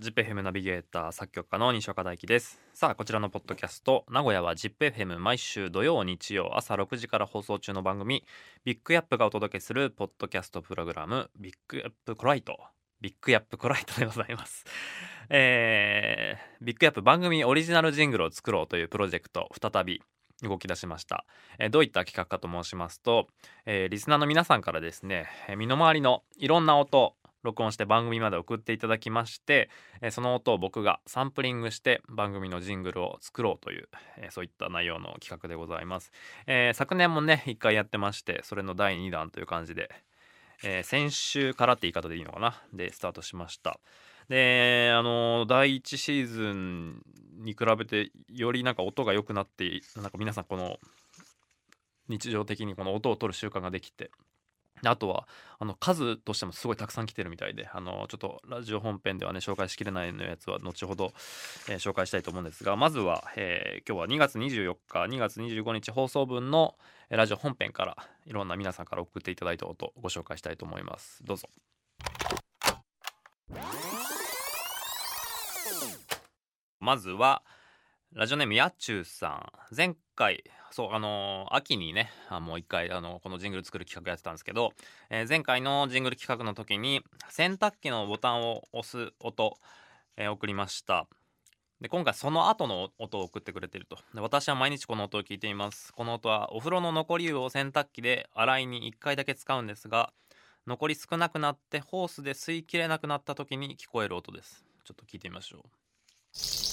ZIPFM ナビゲーター作曲家の西岡大樹です。さあこちらのポッドキャスト名古屋は ZIPFM 毎週土曜日曜朝6時から放送中の番組ビッグヤップがお届けするポッドキャストプログラムビッグヤップコライト。ビッグヤップコライトでございます。えー、ビッグヤップ番組オリジナルジングルを作ろうというプロジェクト再び動き出しました、えー、どういった企画かと申しますと、えー、リスナーの皆さんからですね身の回りのいろんな音録音して番組まで送っていただきまして、その音を僕がサンプリングして番組のジングルを作ろうという、そういった内容の企画でございます、えー、昨年もね1回やってましてそれの第2弾という感じで、え、先週からって言い方でいいのかな？でスタートしました。であの第1シーズンに比べてよりなんか音が良くなってなんか皆さんこの日常的にこの音を取る習慣ができてあとはあの数としてもすごいたくさん来てるみたいであのちょっとラジオ本編ではね紹介しきれないのやつは後ほど、えー、紹介したいと思うんですがまずは、えー、今日は2月24日2月25日放送分のラジオ本編からいろんな皆さんから送っていただいた音をご紹介したいと思います。どうぞ。まずはラジオネームやっちゅうさん。前回そうあのー、秋にねあもう一回あのこのジングル作る企画やってたんですけど、えー、前回のジングル企画の時に洗濯機のボタンを押す音、えー、送りました。で今回その後の音を送ってくれてると。で私は毎日この音を聞いています。この音はお風呂の残り湯を洗濯機で洗いに1回だけ使うんですが残り少なくなってホースで吸いきれなくなった時に聞こえる音です。ちょっと聞いてみましょう。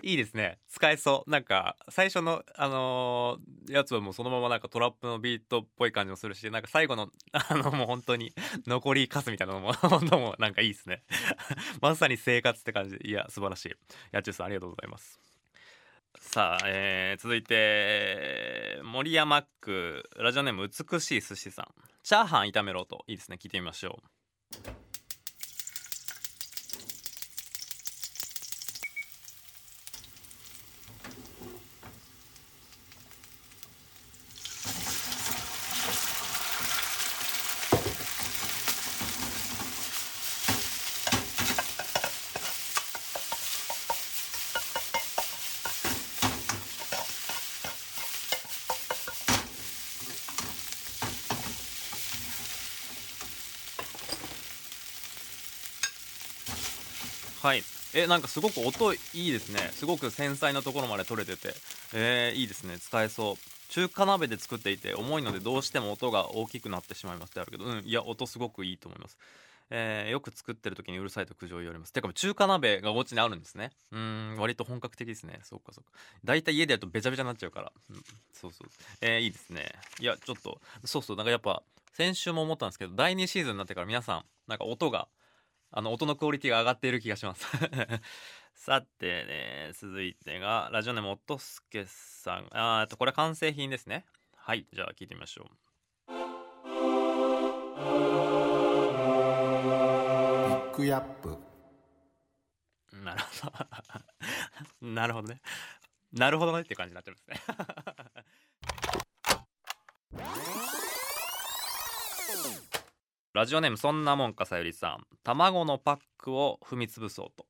いいですね。使えそう。なんか最初のあのー、やつはもうそのままなんかトラップのビートっぽい感じもするしなんか最後の あのもう本当に残りカスみたいなのも 本当もなんかいいですね。まさに生活って感じ。いや素晴らしい。やっちゅうさんありがとうございます。さあ、えー、続いて森山ックラジオネーム美しい寿司さん。チャーハン炒めろと。いいですね。聞いてみましょうはいえなんかすごく音いいですね。すごく繊細なところまで取れてて。えー、いいですね。使えそう。中華鍋で作っていて重いのでどうしても音が大きくなってしまいますってあるけど。うんいや音すごくいいと思います。えー、よく作ってる時にうるさいと苦情言われます。てか中華鍋がお家にあるんですね。うん割と本格的ですね。そうかそうか。大体家でやるとべちゃべちゃになっちゃうから、うん、そうそう。えー、いいですね。いやちょっとそうそう。なんかやっぱ先週も思ったんですけど第2シーズンになってから皆さんなんか音があの音のクオリティが上がっている気がします。さてね続いてがラジオネーム音助さん。あとこれ完成品ですね。はいじゃあ聞いてみましょう。ビッグヤップ。なるほど。なるほどね。なるほどねっていう感じになってますねラジオネームそんなもんかさゆりさん。卵のパックを踏み潰そうと。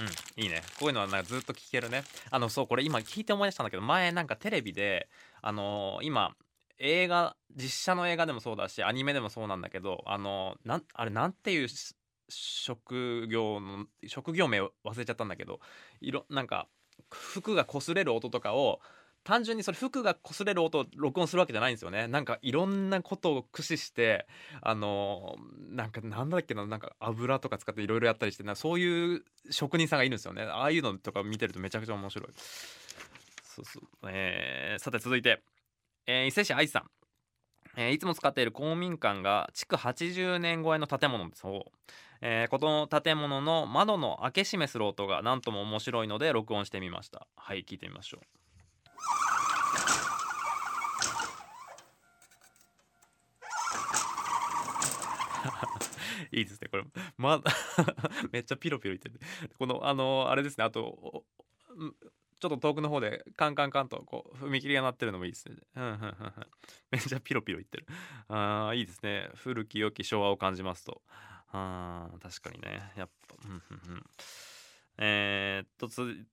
うんいいね。こういうのはなんかずっと聞けるね。あのそうこれ今聞いて思い出したんだけど前なんかテレビであのー、今映画実写の映画でもそうだしアニメでもそうなんだけどあのー、なんあれなんていう職業の職業名を忘れちゃったんだけどいろなんか服が擦れる音とかを単純にそれ服が擦れる音を録音するわけじゃないんですよね。なんかいろんなことを駆使してあのなんかなんだっけななんか油とか使っていろいろやったりしてなそういう職人さんがいるんですよね。ああいうのとか見てるとめちゃくちゃ面白い。そうそう、えー、さて続いて、えー、伊勢市愛さん。えー、いつも使っている公民館が築80年超えの建物です。えー、この建物の窓の開け閉めする音が何とも面白いので録音してみましたはい聞いてみましょう いいですねこれま めっちゃピロピロいってるこのあのあれですねあとちょっと遠くの方でカンカンカンとこう踏切が鳴ってるのもいいですね。めっちゃピロピロいってる。あいいですね。古き良き昭和を感じますと。あ確かにね。やっぱ、うんうんうん。えー、っと、続い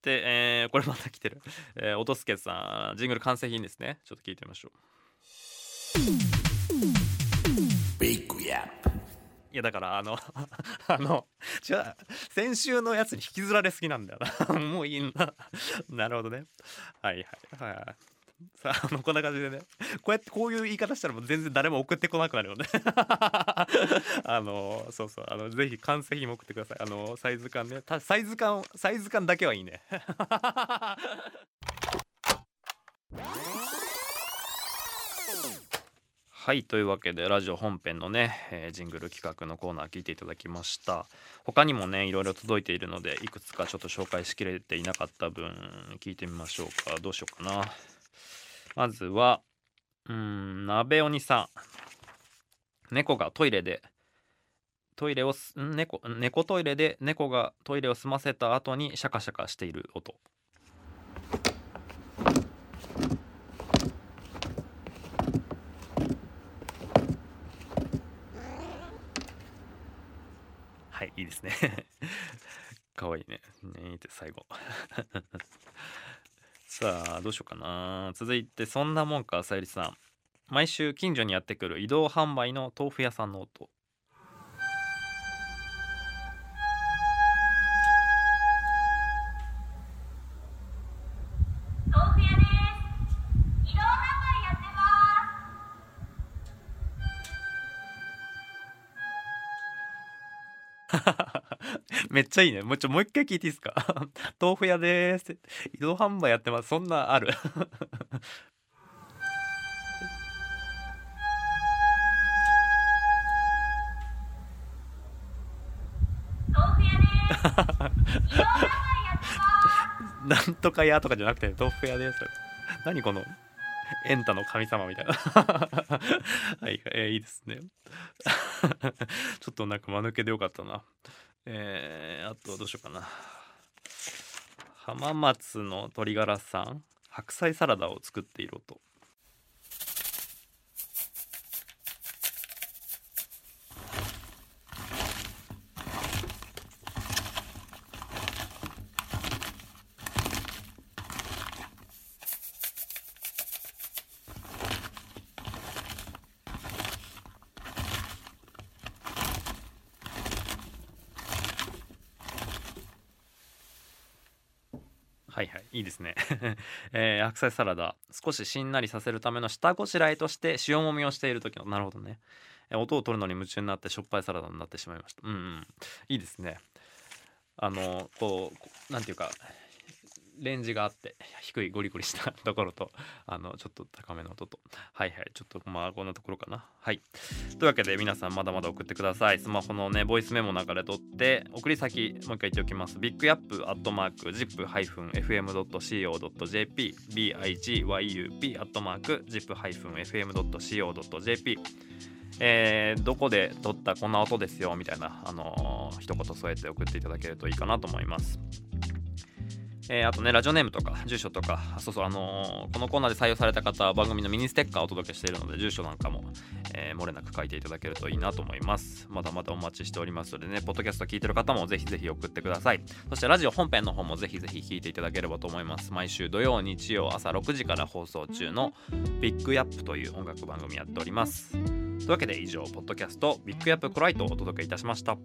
て、えー、これまた来てる。えー、音助さん、ジングル完成品ですね。ちょっと聞いてみましょう。ビッグヤップ。いやだからあの あのじゃあ先週のやつに引きずられすぎなんだよな もういいんだなるほどねはいはいはい さあ、あのこんな感じでね。こうやってこういう言い方したらもう全然誰も送ってこなくなるよね。あのそうそう。あのぜひ完成品も送ってください。あのサイズ感ね。サイズ感サイズ感だけはいいね。はいというわけでラジオ本編のね、えー、ジングル企画のコーナー聞いていただきました。他にもねいろいろ届いているのでいくつかちょっと紹介しきれていなかった分聞いてみましょうか。どうしようかな。まずはうん鍋鬼さん。猫がトイレでトイレをす猫猫トイレで猫がトイレを済ませた後にシャカシャカしている音。はいいいですね かわいいね。ねって最後。さあどうしようかな。続いてそんなもんかさゆりさん。毎週近所にやってくる移動販売の豆腐屋さんの音。めっちゃいいね。もうちょ、もう一回聞いていいですか？豆腐屋です。移動販売やってます。そんなある なんとか屋とかじゃなくて、豆腐屋です。何このエンタの神様みたいな はい、えー、いいですねちょっとなんか間抜けでよかったなえー、あとどうしようかな。浜松の鶏ガラさん白菜サラダを作っている音はいはいいいですね、えー、白菜サラダ少ししんなりさせるための下ごしらえとして塩もみをしている時のなるほどね、音を取るのに夢中になってしょっぱいサラダになってしまいました。うんうん。いいですね。あのこう何て言うかレンジがあって低いゴリゴリしたところとあのちょっと高めの音と。はいはいちょっとまあこんなところかな。はい。というわけで皆さんまだまだ送ってください。スマホのねボイスメモの中で撮って送り先もう一回言っておきます。ビッグアップアットマーク zip-fm.co.jp bigyup アットマーク zip-fm.co.jp えー、どこで撮ったこんな音ですよみたいな、あのー、一言添えて送っていただけるといいかなと思います。えー、あとね、ラジオネームとか、住所とか、そうそう、あのー、このコーナーで採用された方は番組のミニステッカーをお届けしているので、住所なんかも、えー、漏れなく書いていただけるといいなと思います。まだまだお待ちしておりますのでね、ポッドキャスト聞いてる方もぜひぜひ送ってください。そしてラジオ本編の方もぜひぜひ聞いていただければと思います。毎週土曜、日曜朝6時から放送中のビッグアップという音楽番組やっております。というわけで以上、ポッドキャストビッグアップコライトをお届けいたしました。